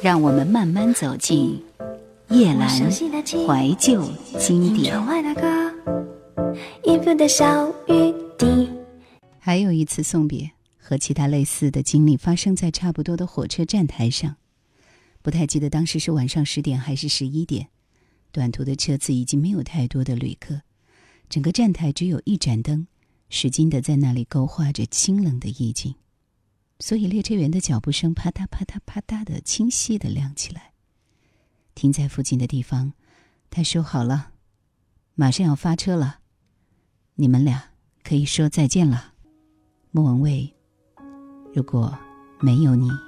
让我们慢慢走进叶阑怀旧经典。还有一次送别，和其他类似的经历发生在差不多的火车站台上，不太记得当时是晚上十点还是十一点。短途的车子已经没有太多的旅客，整个站台只有一盏灯，使劲的在那里勾画着清冷的意境。所以列车员的脚步声啪嗒啪嗒啪嗒的清晰的亮起来。停在附近的地方，他说好了，马上要发车了，你们俩可以说再见了。莫文蔚，如果没有你。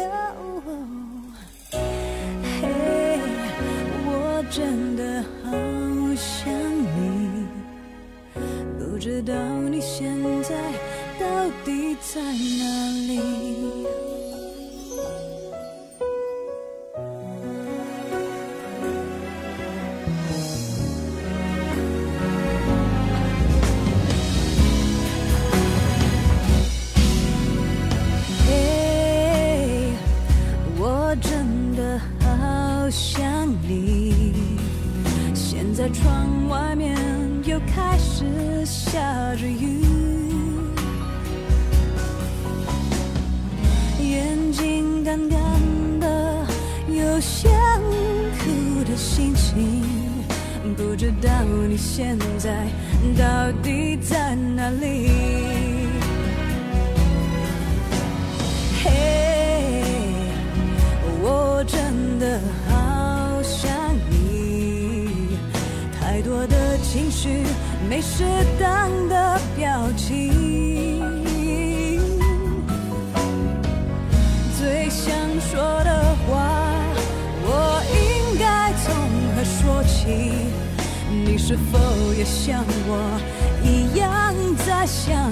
像我一样在想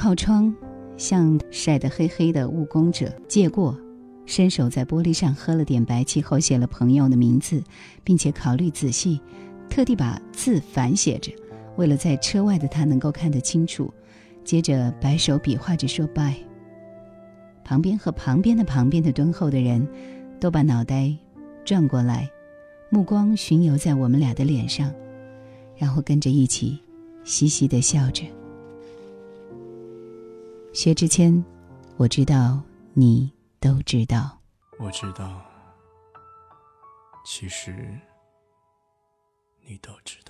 靠窗。向晒得黑黑的务工者借过，伸手在玻璃上喝了点白气后，写了朋友的名字，并且考虑仔细，特地把字反写着，为了在车外的他能够看得清楚。接着摆手比划着说拜。旁边和旁边的旁边的敦厚的人，都把脑袋转过来，目光巡游在我们俩的脸上，然后跟着一起嘻嘻地笑着。薛之谦，我知道你都知道。我知道，其实你都知道。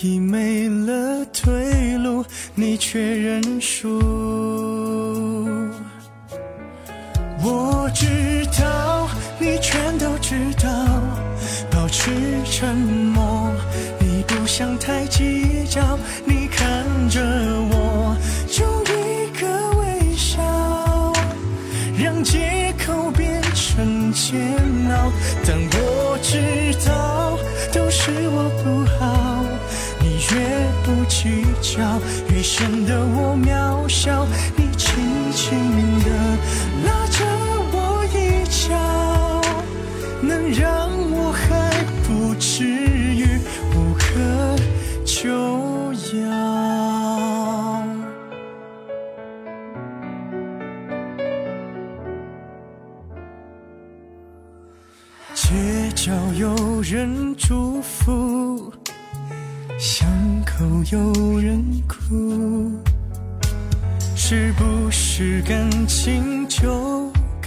已没了退路，你却认输。我知道，你全都知道，保持沉默。你不想太计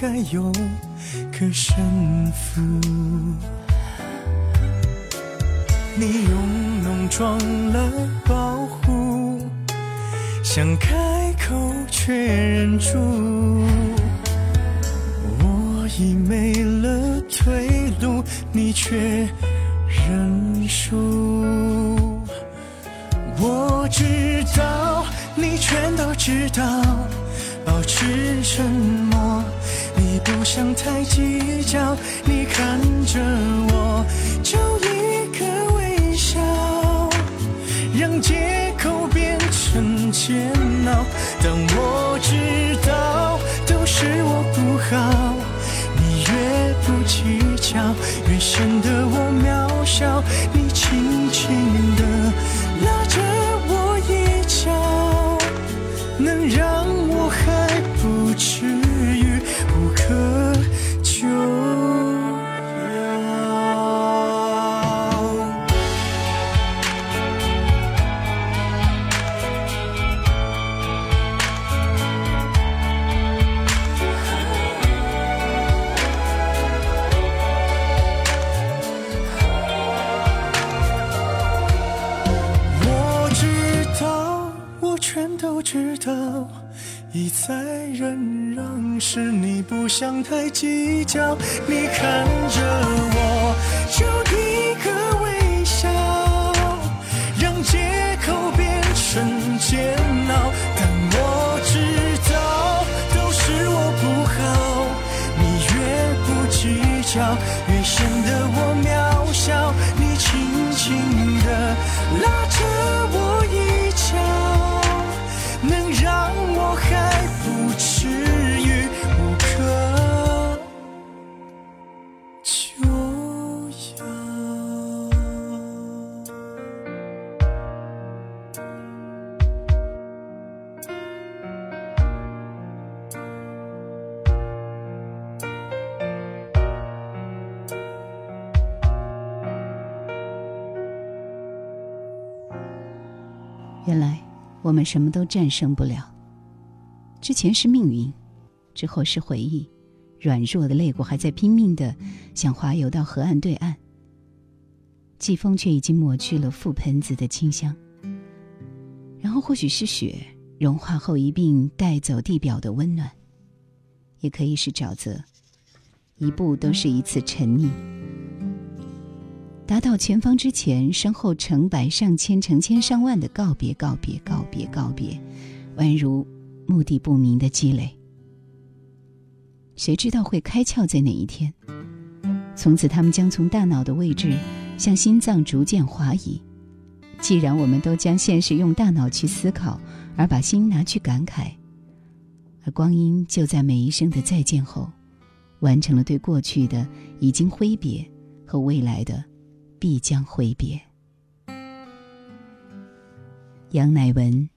该有个胜负？你用浓妆来保护，想开口却忍住。我已没了退路，你却认输。我知道，你全都知道，保持沉默。不想太计较，你看着我，就一个微笑，让借口变成煎熬。但我知道，都是我不好。你越不计较，越显得我渺小。想太计较。你看着我，就一个微笑，让借口变成煎原来我们什么都战胜不了。之前是命运，之后是回忆。软弱的肋骨还在拼命的想滑游到河岸对岸，季风却已经抹去了覆盆子的清香。然后或许是雪融化后一并带走地表的温暖，也可以是沼泽，一步都是一次沉溺。达到前方之前，身后成百上千、成千上万的告别、告别、告别、告别，宛如目的不明的积累。谁知道会开窍在哪一天？从此，他们将从大脑的位置向心脏逐渐滑移。既然我们都将现实用大脑去思考，而把心拿去感慨，而光阴就在每一声的再见后，完成了对过去的已经挥别和未来的必将挥别。杨乃文，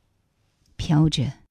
飘着。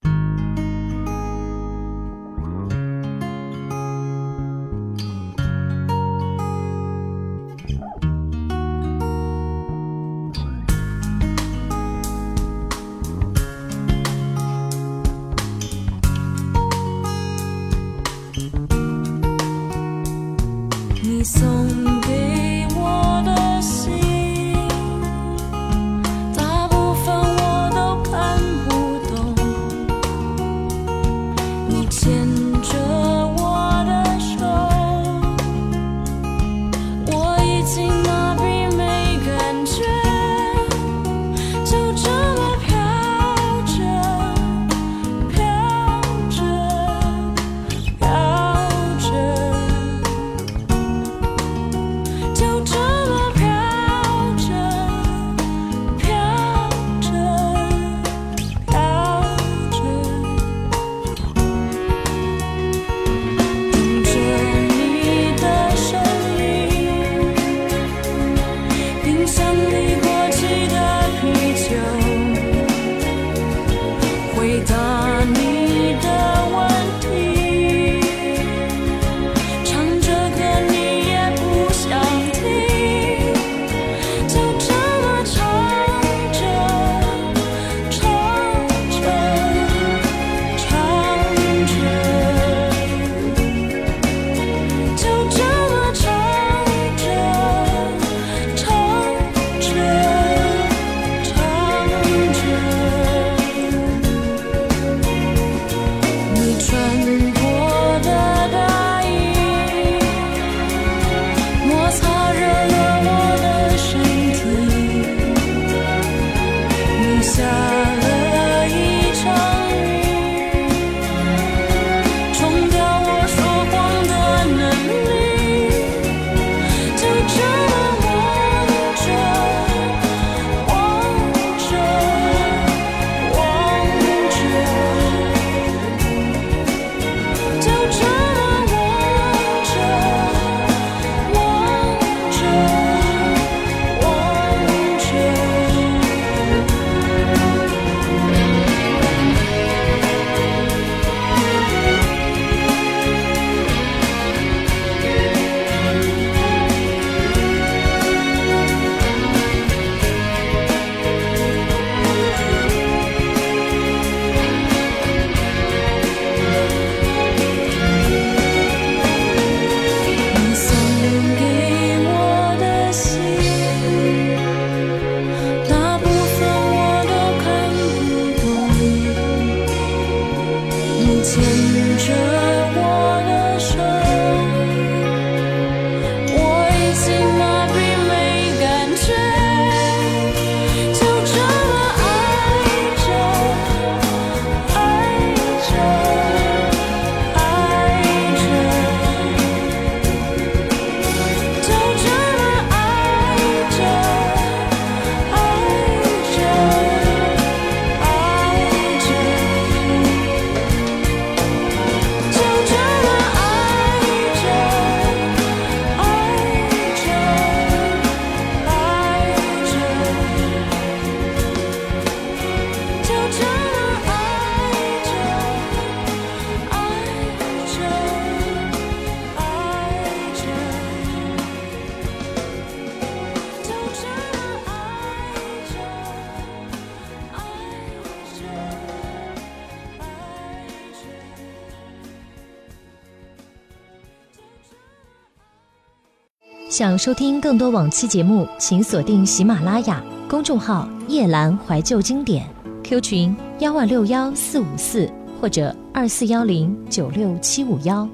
想收听更多往期节目，请锁定喜马拉雅公众号“夜阑怀旧经典 ”，Q 群幺二六幺四五四或者二四幺零九六七五幺。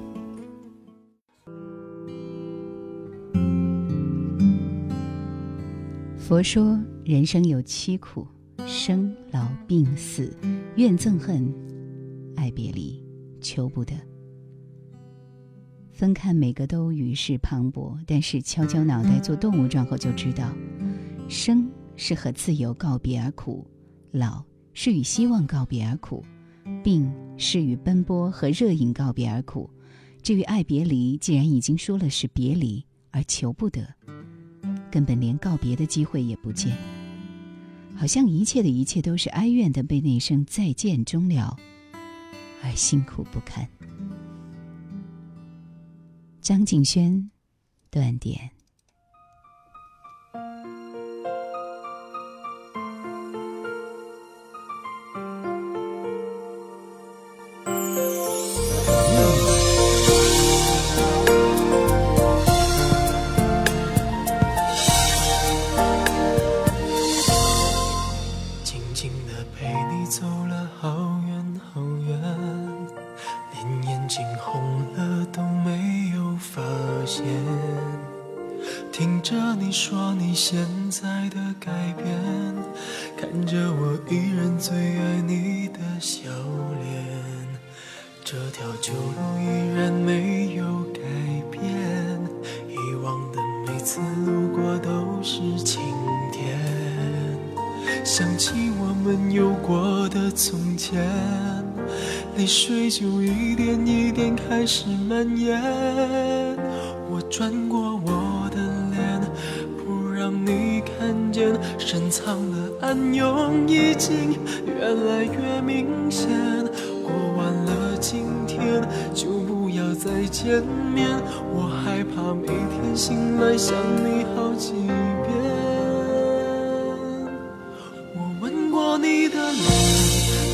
佛说人生有七苦：生、老、病、死、怨、憎、恨、爱、别、离、求不得。分看每个都于世磅礴，但是敲敲脑袋做动物状后就知道，生是和自由告别而苦，老是与希望告别而苦，病是与奔波和热饮告别而苦。至于爱别离，既然已经说了是别离，而求不得，根本连告别的机会也不见，好像一切的一切都是哀怨的被那声再见终了，而辛苦不堪。张景轩，断点。有过的从前，泪水就一点一点开始蔓延。我转过我的脸，不让你看见，深藏的暗涌已经越来越明显。过完了今天，就不要再见面。我害怕每天醒来想你好几遍。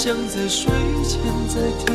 点，只想在睡前再听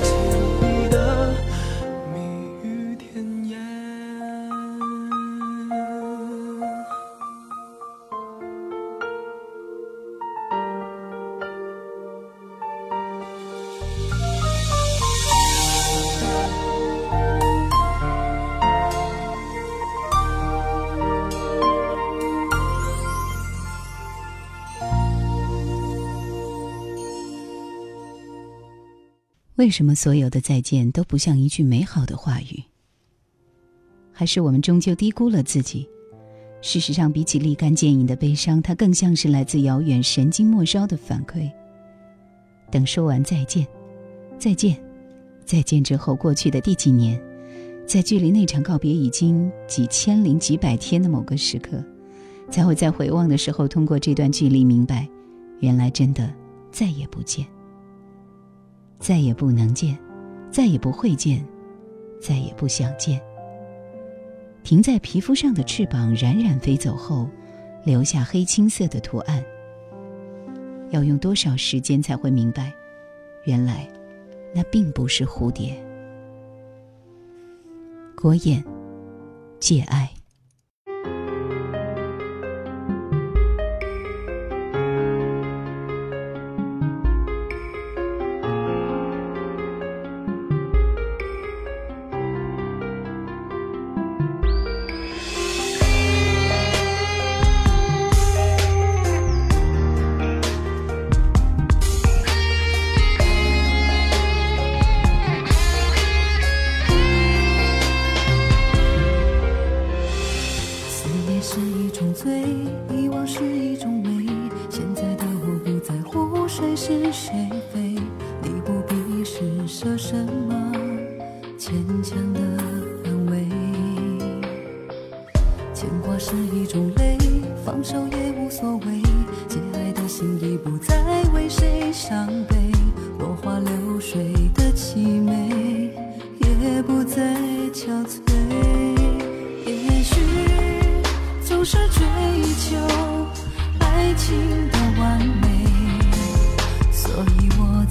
为什么所有的再见都不像一句美好的话语？还是我们终究低估了自己？事实上，比起立竿见影的悲伤，它更像是来自遥远、神经末梢的反馈。等说完再见，再见，再见之后，过去的第几年，在距离那场告别已经几千零几百天的某个时刻，才会在回望的时候，通过这段距离明白，原来真的再也不见，再也不能见，再也不会见，再也不想见。停在皮肤上的翅膀冉冉飞走后，留下黑青色的图案。要用多少时间才会明白，原来那并不是蝴蝶。国演，借爱。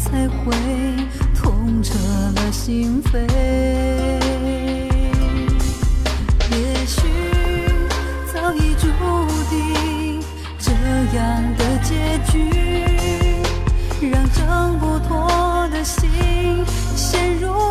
才会痛彻了心扉也许早已注定这样的结局让挣不脱的心陷入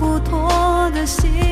不脱的心。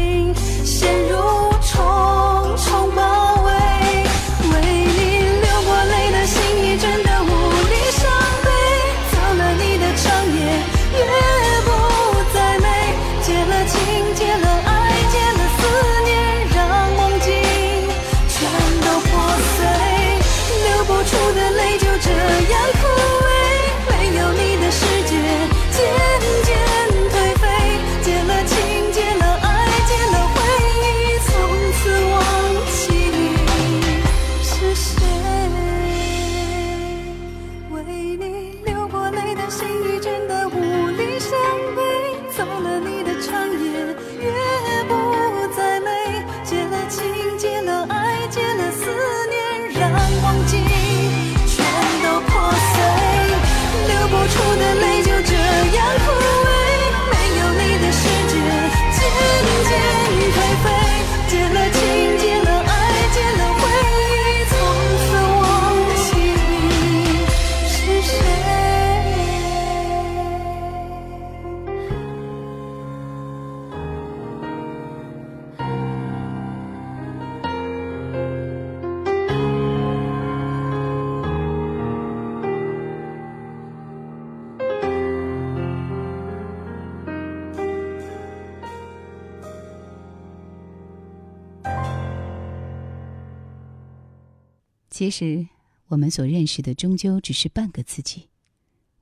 其实，我们所认识的终究只是半个自己。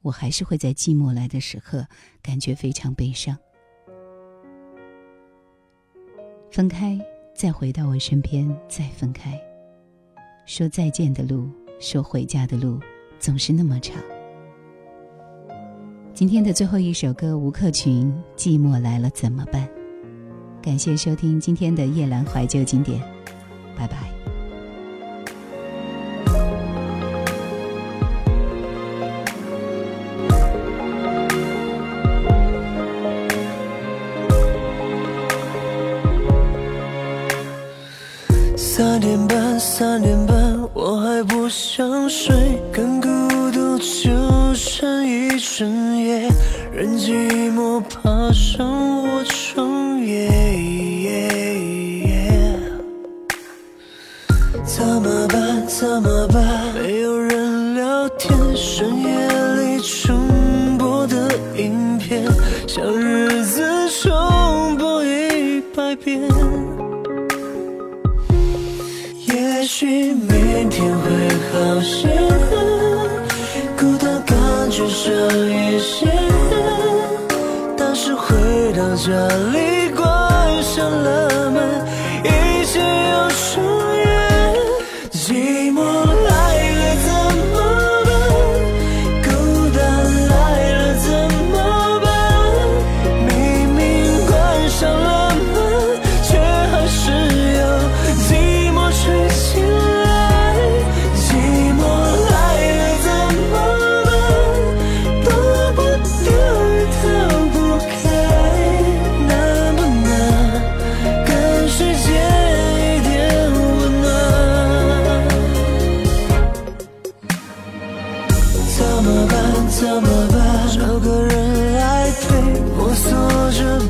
我还是会在寂寞来的时刻，感觉非常悲伤。分开，再回到我身边，再分开。说再见的路，说回家的路，总是那么长。今天的最后一首歌，吴克群《寂寞来了怎么办》。感谢收听今天的夜阑怀旧经典，拜拜。变。也许明天会好些，孤单感觉少一些，但是回到家里怎么办？怎么办？找个人来陪，摸索着